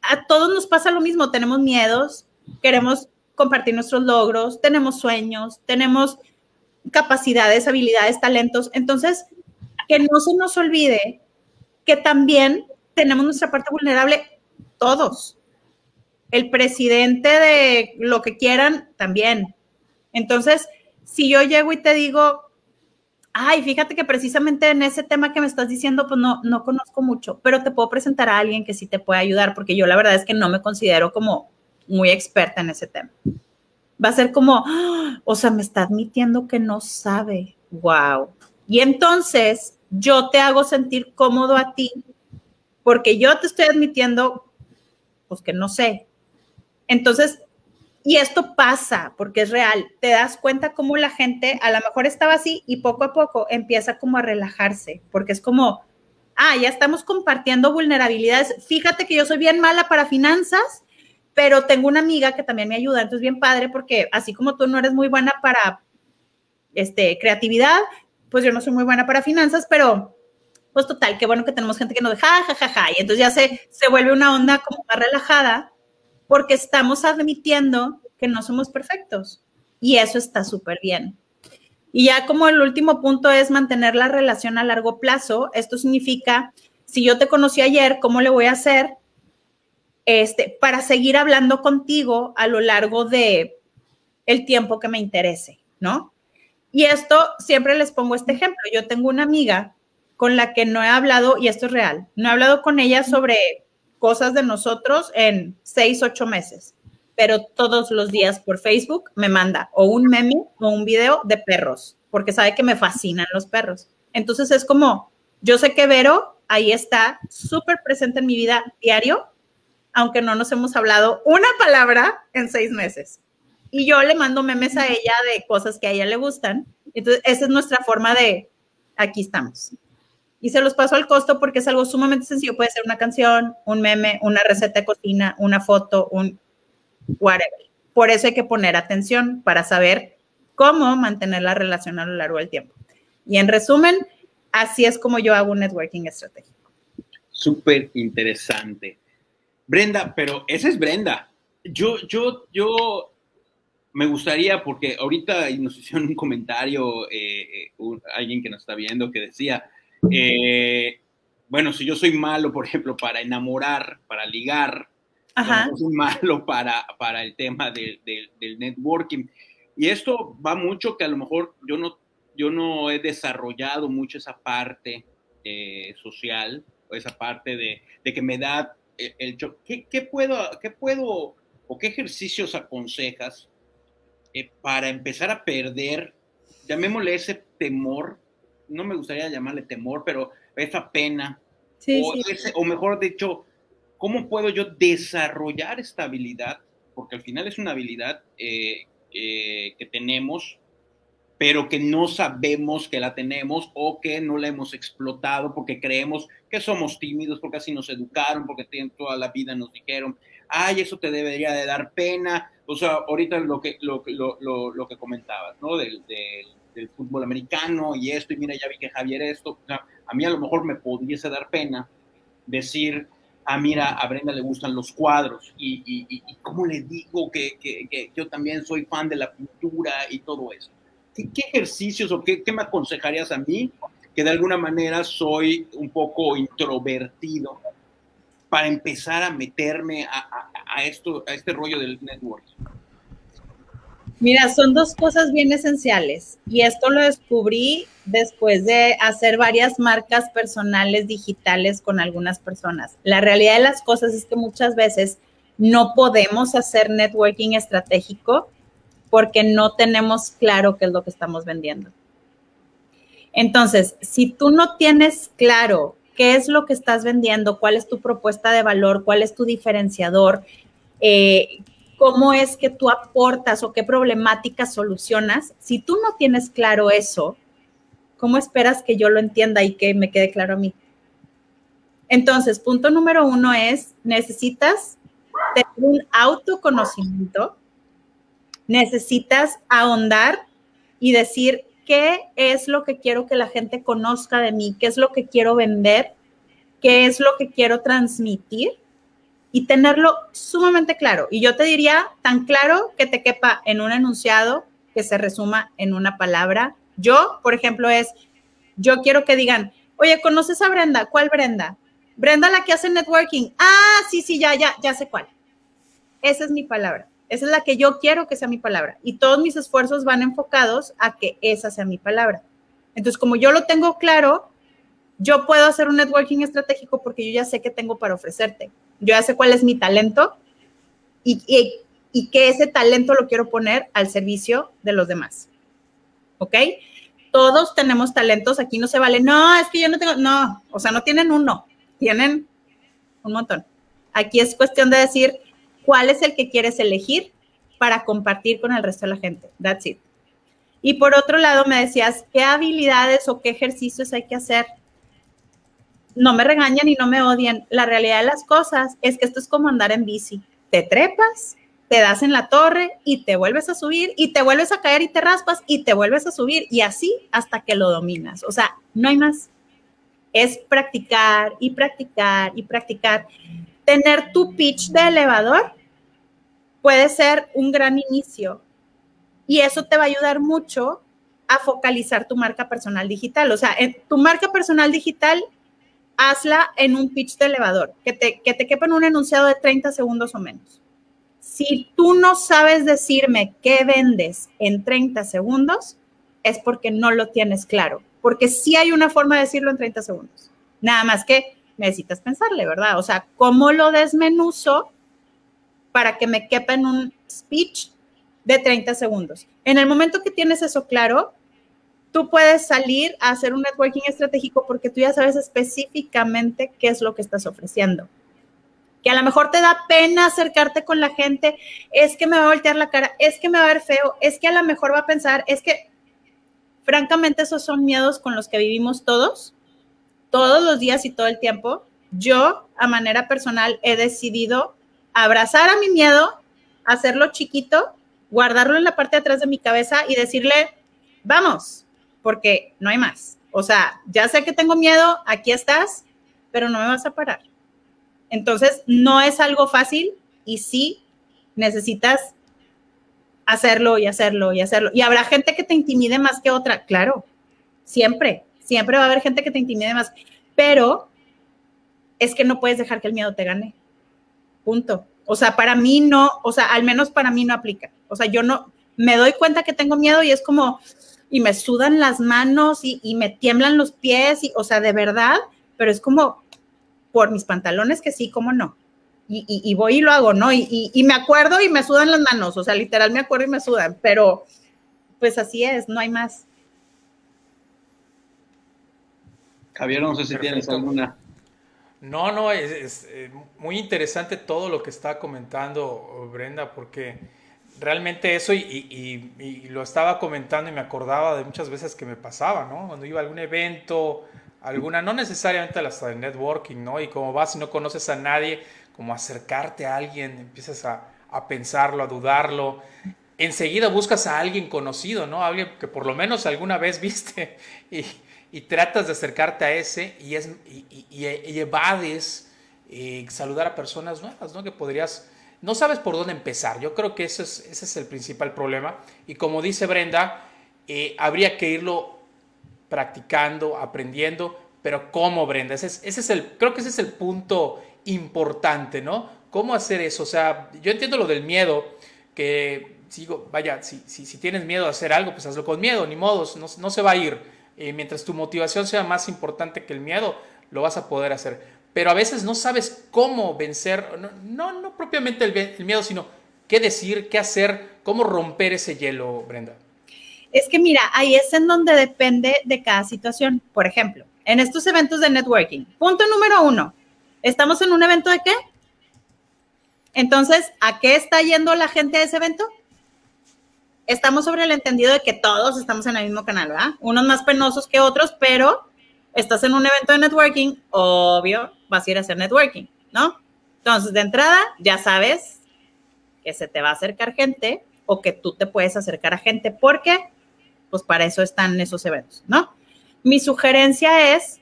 a todos nos pasa lo mismo, tenemos miedos, queremos compartir nuestros logros, tenemos sueños, tenemos capacidades, habilidades, talentos, entonces que no se nos olvide que también tenemos nuestra parte vulnerable todos. El presidente de lo que quieran también. Entonces, si yo llego y te digo, ay, fíjate que precisamente en ese tema que me estás diciendo, pues no, no conozco mucho, pero te puedo presentar a alguien que sí te puede ayudar, porque yo la verdad es que no me considero como muy experta en ese tema. Va a ser como, ¡ah! o sea, me está admitiendo que no sabe. Wow. Y entonces yo te hago sentir cómodo a ti porque yo te estoy admitiendo, pues que no sé. Entonces, y esto pasa porque es real, te das cuenta cómo la gente a lo mejor estaba así y poco a poco empieza como a relajarse, porque es como, ah, ya estamos compartiendo vulnerabilidades. Fíjate que yo soy bien mala para finanzas, pero tengo una amiga que también me ayuda, entonces bien padre porque así como tú no eres muy buena para este creatividad, pues yo no soy muy buena para finanzas, pero pues total, qué bueno que tenemos gente que nos deja, ja, ja, ja, y entonces ya se, se vuelve una onda como más relajada porque estamos admitiendo que no somos perfectos y eso está súper bien. Y ya como el último punto es mantener la relación a largo plazo, esto significa, si yo te conocí ayer, ¿cómo le voy a hacer este, para seguir hablando contigo a lo largo de el tiempo que me interese, ¿no? Y esto siempre les pongo este ejemplo. Yo tengo una amiga con la que no he hablado, y esto es real, no he hablado con ella sobre cosas de nosotros en seis, ocho meses, pero todos los días por Facebook me manda o un meme o un video de perros, porque sabe que me fascinan los perros. Entonces es como, yo sé que Vero ahí está, súper presente en mi vida diario, aunque no nos hemos hablado una palabra en seis meses. Y yo le mando memes a ella de cosas que a ella le gustan. Entonces, esa es nuestra forma de, aquí estamos. Y se los paso al costo porque es algo sumamente sencillo. Puede ser una canción, un meme, una receta de cocina, una foto, un whatever. Por eso hay que poner atención para saber cómo mantener la relación a lo largo del tiempo. Y en resumen, así es como yo hago un networking estratégico.
Súper interesante. Brenda, pero esa es Brenda. Yo, yo, yo me gustaría, porque ahorita nos hicieron un comentario, eh, eh, alguien que nos está viendo, que decía, eh, bueno, si yo soy malo, por ejemplo, para enamorar, para ligar, Ajá. soy malo para, para el tema del networking. Y esto va mucho que a lo mejor yo no, yo no he desarrollado mucho esa parte social, o esa parte de, de que me da el, ¿qué, puedo, ¿qué puedo o qué ejercicios aconsejas eh, para empezar a perder, llamémosle ese temor, no me gustaría llamarle temor, pero esa pena, o, mejor dicho, ¿cómo puedo yo desarrollar esta habilidad? Porque al final es una habilidad eh, que tenemos pero que no sabemos que la tenemos o que no la hemos explotado porque creemos que somos tímidos, porque así nos educaron, porque toda la vida nos dijeron, ay, eso te debería de dar pena. O sea, ahorita lo que, lo, lo, lo, que comentabas, ¿no? Del, del, fútbol americano y esto, y mira, ya vi que Javier esto, a mí a lo mejor me pudiese dar pena decir, ah, mira, a Brenda le gustan los cuadros y, y, y, cómo le digo que, que, que yo también soy fan de la pintura y todo eso. ¿qué, ejercicios o qué, me aconsejarías a mí, que de alguna manera soy un poco introvertido, para empezar a meterme a, esto, a este rollo del network?
Mira, son dos cosas bien esenciales y esto lo descubrí después de hacer varias marcas personales digitales con algunas personas. La realidad de las cosas es que muchas veces no podemos hacer networking estratégico porque no tenemos claro qué es lo que estamos vendiendo. Entonces, si tú no tienes claro qué es lo que estás vendiendo, cuál es tu propuesta de valor, cuál es tu diferenciador, eh, cómo es que tú aportas o qué problemáticas solucionas, si tú no tienes claro eso, ¿cómo esperas que yo lo entienda y que me quede claro a mí? Entonces, punto número uno es, necesitas tener un autoconocimiento necesitas ahondar y decir qué es lo que quiero que la gente conozca de mí, qué es lo que quiero vender, qué es lo que quiero transmitir y tenerlo sumamente claro. Y yo te diría tan claro que te quepa en un enunciado que se resuma en una palabra. Yo, por ejemplo, es, yo quiero que digan, oye, ¿conoces a Brenda? ¿Cuál Brenda? Brenda la que hace networking. Ah, sí, sí, ya, ya, ya sé cuál. Esa es mi palabra. Esa es la que yo quiero que sea mi palabra. Y todos mis esfuerzos van enfocados a que esa sea mi palabra. Entonces, como yo lo tengo claro, yo puedo hacer un networking estratégico porque yo ya sé qué tengo para ofrecerte. Yo ya sé cuál es mi talento y, que ese talento lo quiero poner al servicio de los demás. ¿Ok? Todos tenemos talentos. Aquí no se vale. No, es que yo no tengo. No, o sea, no tienen uno, tienen un montón. Aquí es cuestión de decir, cuál es el que quieres elegir para compartir con el resto de la gente. That's it. Y por otro lado, me decías, ¿qué habilidades o qué ejercicios hay que hacer? No me regañan y no me odian. La realidad de las cosas es que esto es como andar en bici. Te trepas, te das en la torre y te vuelves a subir y te vuelves a caer y te raspas y te vuelves a subir y así hasta que lo dominas. O sea, no hay más. Es practicar y practicar y practicar tener tu pitch de elevador puede ser un gran inicio y eso te va a ayudar mucho a focalizar tu marca personal digital. O sea, tu marca personal digital, hazla en un pitch de elevador, que te, que te quepa en un enunciado de 30 segundos o menos. Si tú no sabes decirme qué vendes en 30 segundos, es porque no lo tienes claro, porque sí hay una forma de decirlo en 30 segundos. Nada más que necesitas pensarle, ¿verdad? O sea, ¿cómo lo desmenuzo para que me quepa en un speech de 30 segundos? En el momento que tienes eso claro, tú puedes salir a hacer un networking estratégico porque tú ya sabes específicamente qué es lo que estás ofreciendo. Que a lo mejor te da pena acercarte con la gente, es que me va a voltear la cara, es que me va a ver feo, es que a lo mejor va a pensar, es que, francamente, esos son miedos con los que vivimos todos, todos los días y todo el tiempo. Yo, a manera personal, he decidido abrazar a mi miedo, hacerlo chiquito, guardarlo en la parte de atrás de mi cabeza y decirle, vamos, porque no hay más. O sea, ya sé que tengo miedo, aquí estás, pero no me vas a parar. Entonces, no es algo fácil y sí necesitas hacerlo y hacerlo y hacerlo. Y habrá gente que te intimide más que otra, claro, siempre, siempre va a haber gente que te intimide más, pero es que no puedes dejar que el miedo te gane. Punto. O sea, para mí no, o sea, al menos para mí no aplica. O sea, yo no, me doy cuenta que tengo miedo y es como, y me sudan las manos y, me tiemblan los pies, y, o sea, de verdad, pero es como por mis pantalones que sí, como no. Y, voy y lo hago, ¿no? Y, me acuerdo y me sudan las manos, o sea, literal me acuerdo y me sudan, pero pues así es, no hay más.
Javier, no sé si tienes alguna.
No, no, es, eh, muy interesante todo lo que está comentando Brenda, porque realmente eso y, lo estaba comentando y me acordaba de muchas veces que me pasaba, ¿no? Cuando iba a algún evento, alguna, no necesariamente hasta de networking, ¿no? Y como vas y no conoces a nadie, como acercarte a alguien, empiezas a, a pensarlo, a dudarlo. Enseguida buscas a alguien conocido, ¿no? Alguien que por lo menos alguna vez viste y, tratas de acercarte a ese y, es, evades eh, saludar a personas nuevas, ¿no? Que podrías no sabes por dónde empezar. Yo creo que ese es, el principal problema. Y como dice Brenda, eh, habría que irlo practicando, aprendiendo, pero ¿cómo, Brenda? Ese es, ese es, el, creo que ese es el punto importante, ¿no? ¿Cómo hacer eso? O sea, yo entiendo lo del miedo, que sigo, vaya, si, tienes miedo a hacer algo, pues hazlo con miedo, ni modos, no, no se va a ir. Eh, mientras tu motivación sea más importante que el miedo, lo vas a poder hacer pero a veces no sabes cómo vencer, no, no, propiamente el, miedo, sino qué decir, qué hacer, cómo romper ese hielo, Brenda.
Es que mira, ahí es en donde depende de cada situación. Por ejemplo, en estos eventos de networking, punto número uno, ¿estamos en un evento de qué? Entonces, ¿a qué está yendo la gente a ese evento? Estamos sobre el entendido de que todos estamos en el mismo canal, ¿verdad? Unos más penosos que otros, pero estás en un evento de networking, obvio, vas a ir a hacer networking, ¿no? Entonces, de entrada, ya sabes que se te va a acercar gente o que tú te puedes acercar a gente porque, pues para eso están esos eventos, ¿no? Mi sugerencia es,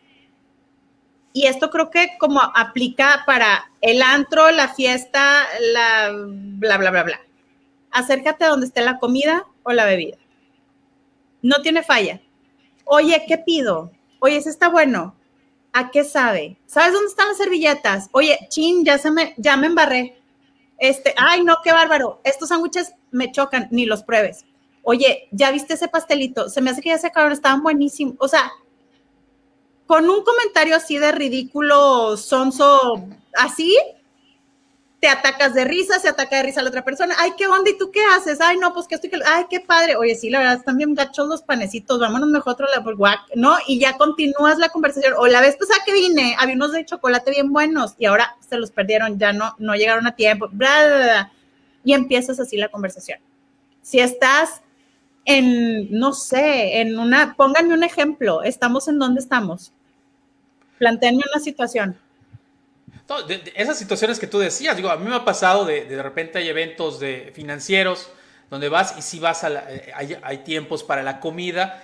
y esto creo que como aplica para el antro, la fiesta, la bla, bla, bla, bla. Acércate a donde esté la comida o la bebida. No tiene falla. Oye, ¿qué pido? Oye, ese está bueno. ¿A qué sabe? ¿Sabes dónde están las servilletas? Oye, chin, ya se me, ya me embarré. Este, ay, no, qué bárbaro. Estos sándwiches me chocan, ni los pruebes. Oye, ¿ya viste ese pastelito? Se me hace que ya se acabaron, estaban buenísimos. O sea, con un comentario así de ridículo, sonso, así, te atacas de risa, se ataca de risa la otra persona. Ay, ¿qué onda? ¿Y tú qué haces? Ay, no, pues que estoy, ay, qué padre. Oye, sí, la verdad, están bien gachos los panecitos, vámonos mejor otro lado, ¿no? Y ya continúas la conversación. O la vez pasada que vine, había unos de chocolate bien buenos y ahora se los perdieron, ya no, no llegaron a tiempo, bla, bla, bla. Y empiezas así la conversación. Si estás en, no sé, en una, pónganme un ejemplo, estamos en dónde estamos. Planteenme una situación
esas situaciones que tú decías, digo, a mí me ha pasado de, de repente hay eventos de financieros donde vas y si vas a eh, hay, tiempos para la comida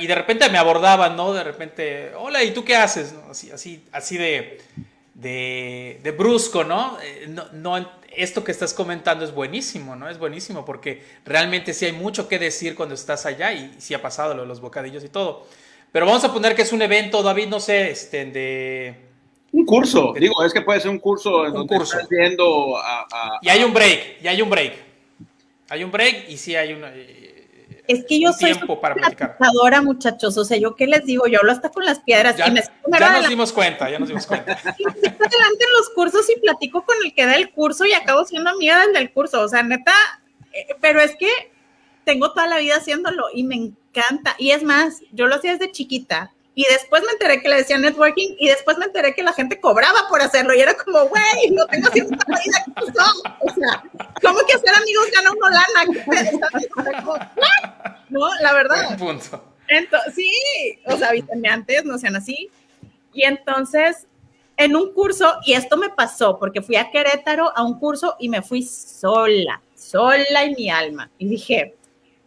y, de repente me abordaban, ¿no? De repente, hola, ¿y tú qué haces? Así, así, así de, de, brusco, ¿no? Eh, ¿no? ¿no? Esto que estás comentando es buenísimo, ¿no? Es buenísimo porque realmente sí hay mucho que decir cuando estás allá y sí ha pasado lo de los bocadillos y todo. Pero vamos a poner que es un evento, David, no sé, este, de
un curso, digo, es que puede ser un curso en
un curso. viendo y hay un break, y hay un break. Hay un break y sí hay una,
eh, es que yo soy tiempo para platicar. muchachos. O sea, yo qué les digo, yo hablo hasta con las piedras.
Ya, y me ya nos dimos cuenta, ya nos dimos cuenta.
Y adelante en los cursos y platico con el que da el curso y acabo siendo amiga del del curso. O sea, neta, eh, pero es que tengo toda la vida haciéndolo y me encanta. Y es más, yo lo hacía desde chiquita. Y después me enteré que le decían networking y después me enteré que la gente cobraba por hacerlo. Y era como, güey, no tengo cierta vida. ¿Qué pasó? O sea, ¿cómo que hacer amigos gana uno lana? No, la verdad. punto. Entonces, sí, o sea, antes no sean así. Y entonces, en un curso, y esto me pasó porque fui a Querétaro a un curso y me fui sola, sola en mi alma. Y dije,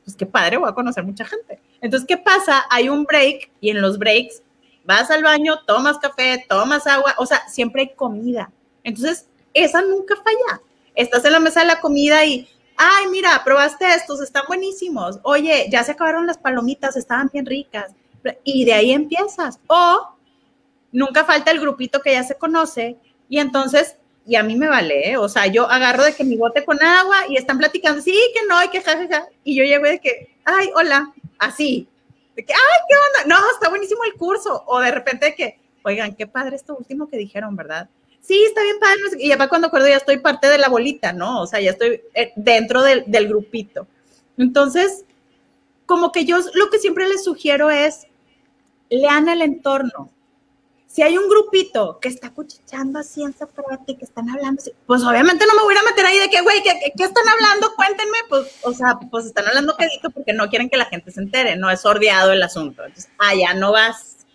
pues qué padre, voy a conocer mucha gente. Entonces, ¿qué pasa? Hay un break y en los breaks vas al baño, tomas café, tomas agua, o sea, siempre hay comida. Entonces, esa nunca falla. Estás en la mesa de la comida y ay, mira, probaste estos, están buenísimos. Oye, ya se acabaron las palomitas, estaban bien ricas. Y de ahí empiezas. O nunca falta el grupito que ya se conoce y entonces, y a mí me vale, ¿eh? o sea, yo agarro de que mi bote con agua y están platicando, sí, que no, y que jajaja, y yo llego de que, ay, hola, así, de que, ay, ¿qué onda? No, está buenísimo el curso, o de repente que, oigan, qué padre esto último que dijeron, ¿verdad? sí, está bien padre. Y ya cuando acuerdo ya estoy parte de la bolita, ¿no? O sea, ya estoy eh, dentro del, del grupito. Entonces, como que yo lo que siempre les sugiero es, lean el entorno. Si hay un grupito que está cuchicheando así en que están hablando pues obviamente no me voy a meter ahí de que, güey, ¿qué, ¿qué, están hablando? Cuéntenme. Pues, o sea, pues están hablando quedito porque no quieren que la gente se entere, no es sordeado el asunto. Entonces, allá no vas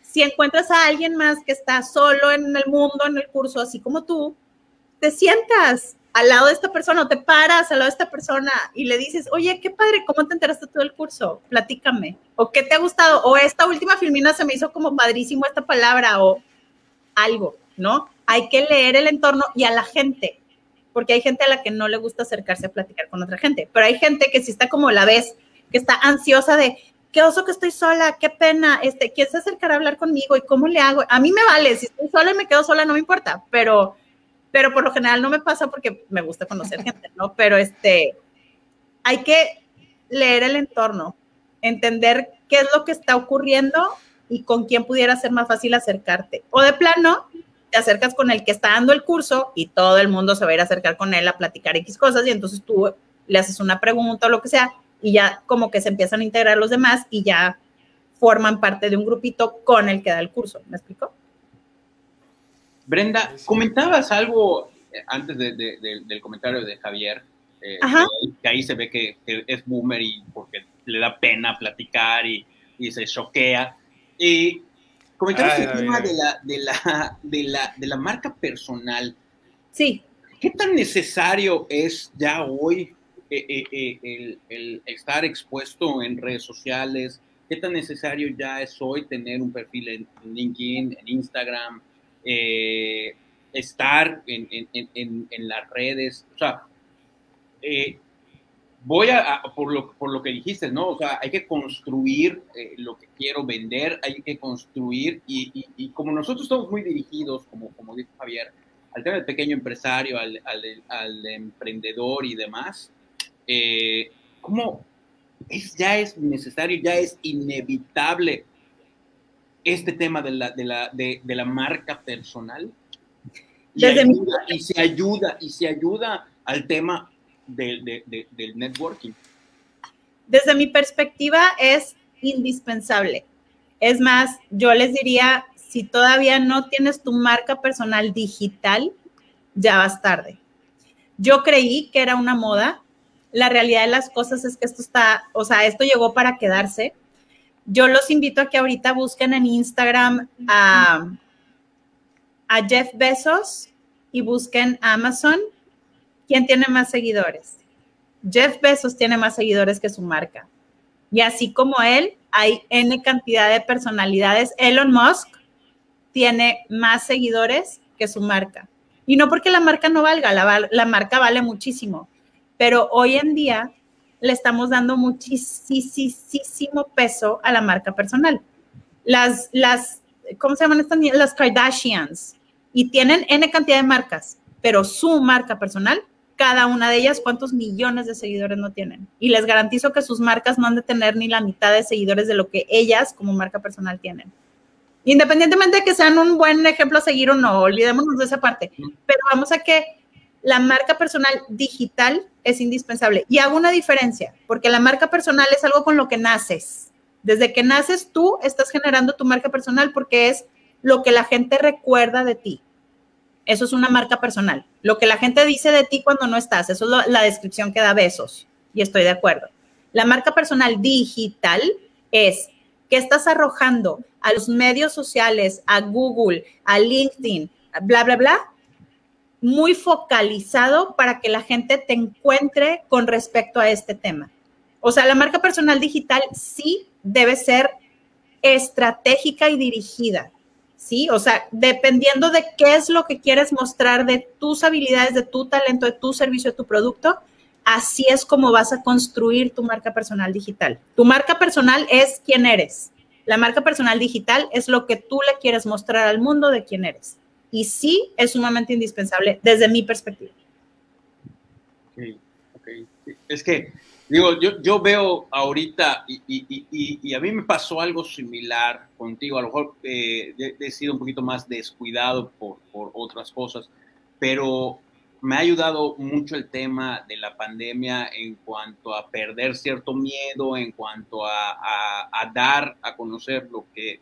si encuentras a alguien más que está solo en el mundo, en el curso, así como tú, te sientas al lado de esta persona o te paras al lado de esta persona y le dices, oye, qué padre, ¿cómo te enteraste todo el curso? Platícame. ¿O qué te ha gustado? O esta última filmina se me hizo como padrísimo esta palabra o algo, ¿no? Hay que leer el entorno y a la gente, porque hay gente a la que no le gusta acercarse a platicar con otra gente, pero hay gente que si está como la vez, que está ansiosa de, qué oso que estoy sola, qué pena, este, ¿quién se acercará a hablar conmigo y cómo le hago? A mí me vale, si estoy sola y me quedo sola no me importa, pero, pero por lo general no me pasa porque me gusta conocer gente, ¿no? Pero este, hay que leer el entorno, entender qué es lo que está ocurriendo y con quién pudiera ser más fácil acercarte. O de plano, te acercas con el que está dando el curso y todo el mundo se va a ir a acercar con él a platicar X cosas y entonces tú le haces una pregunta o lo que sea y ya como que se empiezan a integrar los demás y ya forman parte de un grupito con el que da el curso. ¿Me explico?
Brenda, comentabas algo eh, antes del comentario de Javier, eh, que, ahí se ve que, es boomer y porque le da pena platicar y, se choquea. Y comentabas el tema de la, de, la, de, la, de la marca personal.
Sí.
¿Qué tan necesario es ya hoy eh, eh, eh, el, estar expuesto en redes sociales, qué tan necesario ya es hoy tener un perfil en, LinkedIn, en Instagram, estar en, las redes, o sea, voy a, por, lo, por lo que dijiste, ¿no? O sea, hay que construir lo que quiero vender, hay que construir, y, como nosotros estamos muy dirigidos, como, como dijo Javier, al tema del pequeño empresario, al, al emprendedor y demás, eh, ¿cómo es, ya es necesario, ya es inevitable este tema de la, de la, de, la marca personal? Y, ayuda, y, se ayuda, y se ayuda al tema del networking.
Desde mi perspectiva es indispensable. Es más, yo les diría, si todavía no tienes tu marca personal digital, ya vas tarde. Yo creí que era una moda, la realidad de las cosas es que esto está, o sea, esto llegó para quedarse. Yo los invito a que ahorita busquen en Instagram a, Jeff Bezos y busquen Amazon. ¿Quién tiene más seguidores? Jeff Bezos tiene más seguidores que su marca. Y así como él, hay N cantidad de personalidades. Elon Musk tiene más seguidores que su marca. Y no porque la marca no valga, la marca vale muchísimo pero hoy en día le estamos dando muchísimo peso a la marca personal. Las, las, ¿cómo se llaman estas? Las Kardashians. Y tienen N cantidad de marcas, pero su marca personal, cada una de ellas, ¿cuántos millones de seguidores no tienen? Y les garantizo que sus marcas no han de tener ni la mitad de seguidores de lo que ellas como marca personal tienen. Independientemente de que sean un buen ejemplo a seguir o no, olvidémonos de esa parte. Pero vamos a que la marca personal digital es indispensable. Y hago una diferencia, porque la marca personal es algo con lo que naces. Desde que naces tú estás generando tu marca personal porque es lo que la gente recuerda de ti. Eso es una marca personal. Lo que la gente dice de ti cuando no estás, eso es la descripción que da besos. Y estoy de acuerdo. La marca personal digital es que estás arrojando a los medios sociales, a Google, a LinkedIn, bla, bla, bla, muy focalizado para que la gente te encuentre con respecto a este tema. O sea, la marca personal digital sí debe ser estratégica y dirigida. ¿sí? O sea, dependiendo de qué es lo que quieres mostrar de tus habilidades, de tu talento, de tu servicio, de tu producto, así es como vas a construir tu marca personal digital. Tu marca personal es quién eres. La marca personal digital es lo que tú le quieres mostrar al mundo de quién eres. Y sí es sumamente indispensable desde mi perspectiva.
Es que Digo, yo, yo veo ahorita, y, y, y, a mí me pasó algo similar contigo, a lo mejor eh, he, sido un poquito más descuidado por, por, otras cosas, pero me ha ayudado mucho el tema de la pandemia en cuanto a perder cierto miedo, en cuanto a, a, a dar a conocer lo que,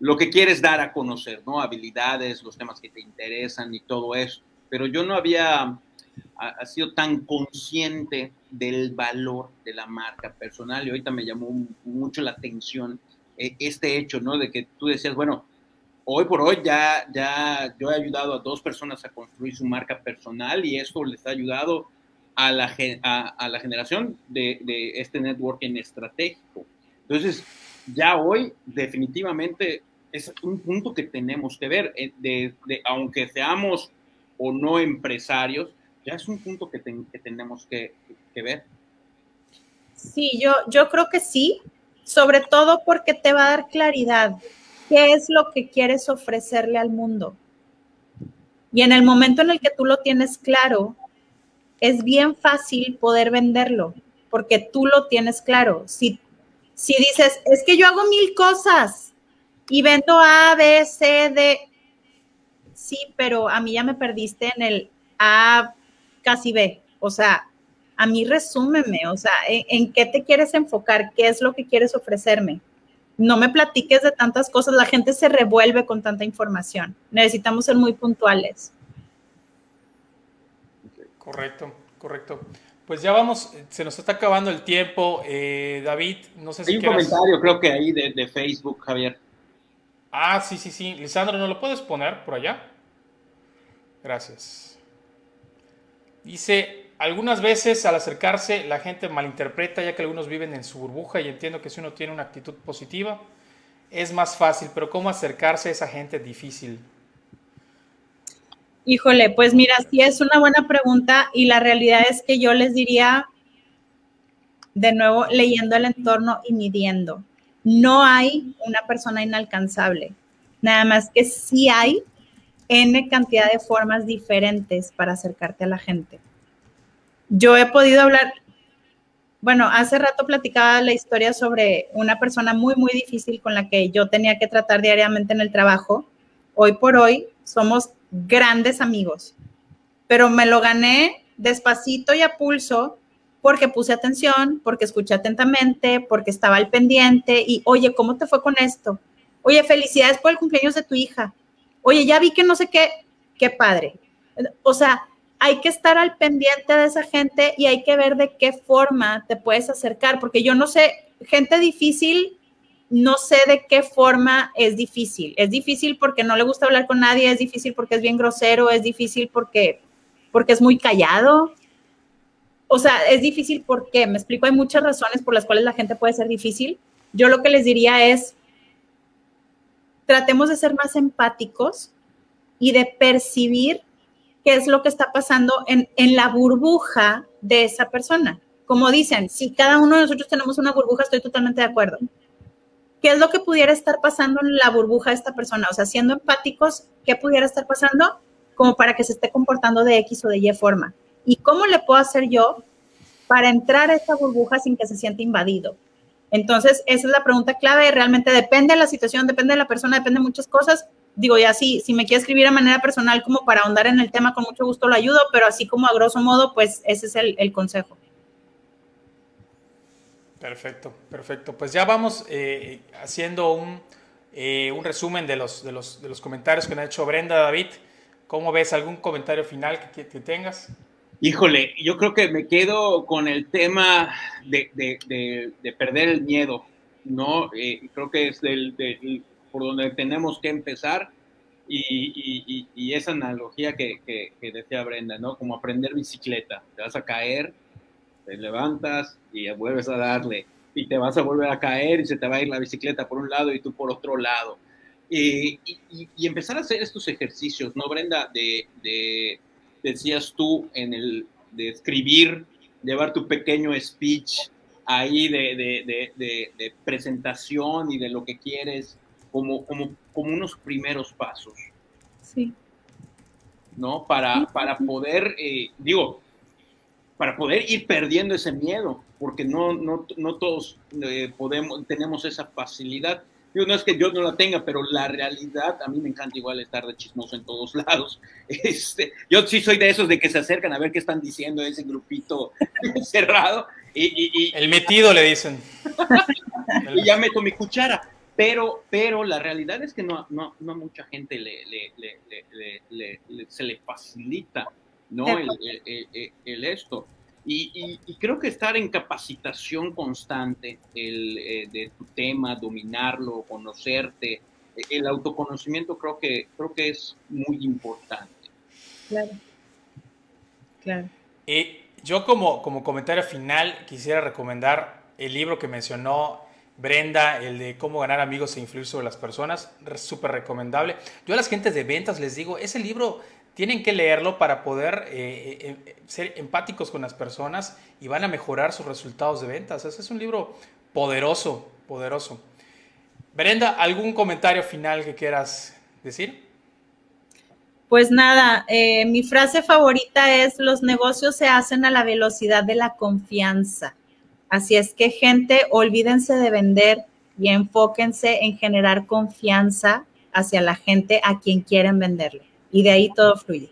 lo que quieres dar a conocer, ¿no? Habilidades, los temas que te interesan y todo eso. Pero yo no había ha, sido tan consciente del valor de la marca personal y ahorita me llamó mucho la atención eh, este hecho, ¿no? De que tú decías, bueno, hoy por hoy ya, ya yo he ayudado a dos personas a construir su marca personal y esto les ha ayudado a la, a, la generación de, de, este networking estratégico. Entonces, ya hoy definitivamente es un punto que tenemos que ver, eh, aunque seamos o no empresarios, ya es un punto que, tenemos que, ver.
Sí, yo, yo creo que sí, sobre todo porque te va a dar claridad qué es lo que quieres ofrecerle al mundo. Y en el momento en el que tú lo tienes claro, es bien fácil poder venderlo, porque tú lo tienes claro. Si, si dices, es que yo hago mil cosas y vendo A, B, C, D, sí, pero a mí ya me perdiste en el A, casi ve. O sea, a mí resúmeme, o sea, ¿en, qué te quieres enfocar? ¿Qué es lo que quieres ofrecerme? No me platiques de tantas cosas, la gente se revuelve con tanta información. Necesitamos ser muy puntuales.
Correcto, correcto. Pues ya vamos, se nos está acabando el tiempo. Eh, David, no sé
si. Hay un comentario, creo que ahí de, de Facebook, Javier.
Ah, sí, sí, sí. Lisandro, ¿no lo puedes poner por allá? Gracias. Dice, algunas veces al acercarse la gente malinterpreta ya que algunos viven en su burbuja y entiendo que si uno tiene una actitud positiva es más fácil, pero ¿cómo acercarse a esa gente difícil?
Híjole, pues mira, sí es una buena pregunta y la realidad es que yo les diría, de nuevo, leyendo el entorno y midiendo. No hay una persona inalcanzable, nada más que sí hay N cantidad de formas diferentes para acercarte a la gente. Yo he podido hablar, bueno, hace rato platicaba la historia sobre una persona muy, muy difícil con la que yo tenía que tratar diariamente en el trabajo. Hoy por hoy somos grandes amigos, pero me lo gané despacito y a pulso porque puse atención, porque escuché atentamente, porque estaba al pendiente y, oye, ¿cómo te fue con esto? Oye, felicidades por el cumpleaños de tu hija oye, ya vi que no sé qué, qué padre. O sea, hay que estar al pendiente de esa gente y hay que ver de qué forma te puedes acercar, porque yo no sé, gente difícil, no sé de qué forma es difícil. Es difícil porque no le gusta hablar con nadie, es difícil porque es bien grosero, es difícil porque, porque es muy callado. O sea, es difícil porque, me explico, hay muchas razones por las cuales la gente puede ser difícil. Yo lo que les diría es, tratemos de ser más empáticos y de percibir qué es lo que está pasando en, la burbuja de esa persona. Como dicen, si cada uno de nosotros tenemos una burbuja, estoy totalmente de acuerdo. ¿Qué es lo que pudiera estar pasando en la burbuja de esta persona? O sea, siendo empáticos, ¿qué pudiera estar pasando? Como para que se esté comportando de X o de Y forma. ¿Y cómo le puedo hacer yo para entrar a esta burbuja sin que se sienta invadido? Entonces, esa es la pregunta clave. Realmente depende de la situación, depende de la persona, depende de muchas cosas, digo, ya sí, si me quiere escribir de manera personal como para ahondar en el tema, con mucho gusto lo ayudo, pero así como a grosso modo, pues ese es el, consejo.
Perfecto, perfecto. Pues ya vamos eh, haciendo un, eh, un resumen de los, de, los, de los comentarios que me ha hecho Brenda, David. ¿Cómo ves? ¿Algún comentario final que tengas?
Híjole, yo creo que me quedo con el tema de, de, de, perder el miedo, ¿no? Eh, creo que es del, por donde tenemos que empezar y, y, y esa analogía que, que, decía Brenda, ¿no? Como aprender bicicleta, te vas a caer, te levantas y vuelves a darle y te vas a volver a caer y se te va a ir la bicicleta por un lado y tú por otro lado. y, empezar a hacer estos ejercicios, ¿no, Brenda? De, de, decías tú, en el de escribir, llevar tu pequeño speech ahí de, de, presentación y de lo que quieres, como, como, como unos primeros pasos.
Sí.
¿No? Para, para poder, eh, digo, para poder ir perdiendo ese miedo, porque no, no, no todos eh, podemos, tenemos esa facilidad. Yo no es que yo no la tenga, pero la realidad, a mí me encanta igual estar de chismoso en todos lados. Este, yo sí soy de esos de que se acercan a ver qué están diciendo ese grupito cerrado. Y,
el metido le dicen.
y ya meto mi cuchara. Pero, pero la realidad es que no, no, no mucha gente le, le, se le facilita ¿no? El, esto. Y, creo que estar en capacitación constante el, eh, de tu tema, dominarlo, conocerte, eh, el autoconocimiento creo que, creo que es muy importante.
Claro. Claro.
Y yo como, como comentario final quisiera recomendar el libro que mencionó Brenda, el de cómo ganar amigos e influir sobre las personas, súper recomendable. Yo a las gentes de ventas les digo, ese libro tienen que leerlo para poder eh, eh, eh, ser empáticos con las personas y van a mejorar sus resultados de ventas. Ese es un libro poderoso, poderoso. Brenda, ¿algún comentario final que quieras decir?
Pues nada, mi frase favorita es, los negocios se hacen a la velocidad de la confianza. Así es que gente, olvídense de vender y enfóquense en generar confianza hacia la gente a quien quieren venderle y de ahí todo fluye.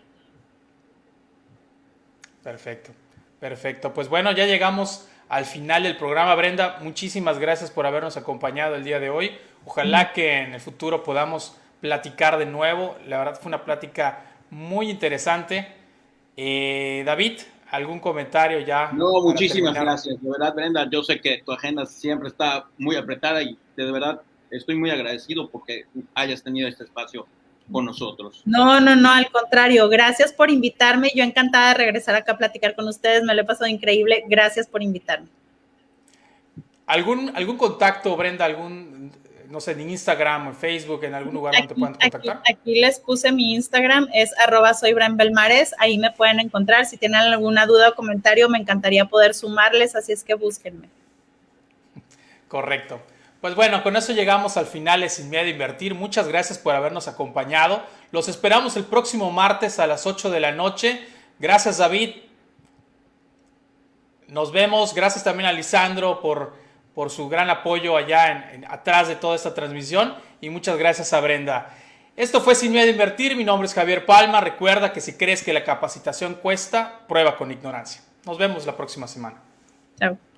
Perfecto, perfecto. Pues bueno, ya llegamos al final del programa. Brenda, muchísimas gracias por habernos acompañado el día de hoy. Ojalá que en el futuro podamos platicar de nuevo. La verdad fue una plática muy interesante. Eh, David, ¿algún comentario ya?
No, muchísimas gracias. De verdad, Brenda, yo sé que tu agenda siempre está muy apretada y de verdad estoy muy agradecido porque hayas tenido este espacio con nosotros.
No, no, no, al contrario. Gracias por invitarme. Yo encantada de regresar acá a platicar con ustedes. Me lo he pasado increíble. Gracias por invitarme.
¿Algún, algún contacto, Brenda? ¿Algún, no sé, en Instagram o en Facebook, en algún lugar donde te puedan contactar?
Aquí, les puse mi Instagram, es arroba soy Belmares. Ahí me pueden encontrar. Si tienen alguna duda o comentario, me encantaría poder sumarles, así es que búsquenme.
Correcto. Pues bueno, con eso llegamos al final de Sin Miedo a Invertir. Muchas gracias por habernos acompañado. Los esperamos el próximo martes a las 8 de la noche. Gracias David. Nos vemos. Gracias también a Lisandro por, por su gran apoyo allá atrás de toda esta transmisión. Y muchas gracias a Brenda. Esto fue Sin Miedo a Invertir. Mi nombre es Javier Palma. Recuerda que si crees que la capacitación cuesta, prueba con ignorancia. Nos vemos la próxima semana.
Chao.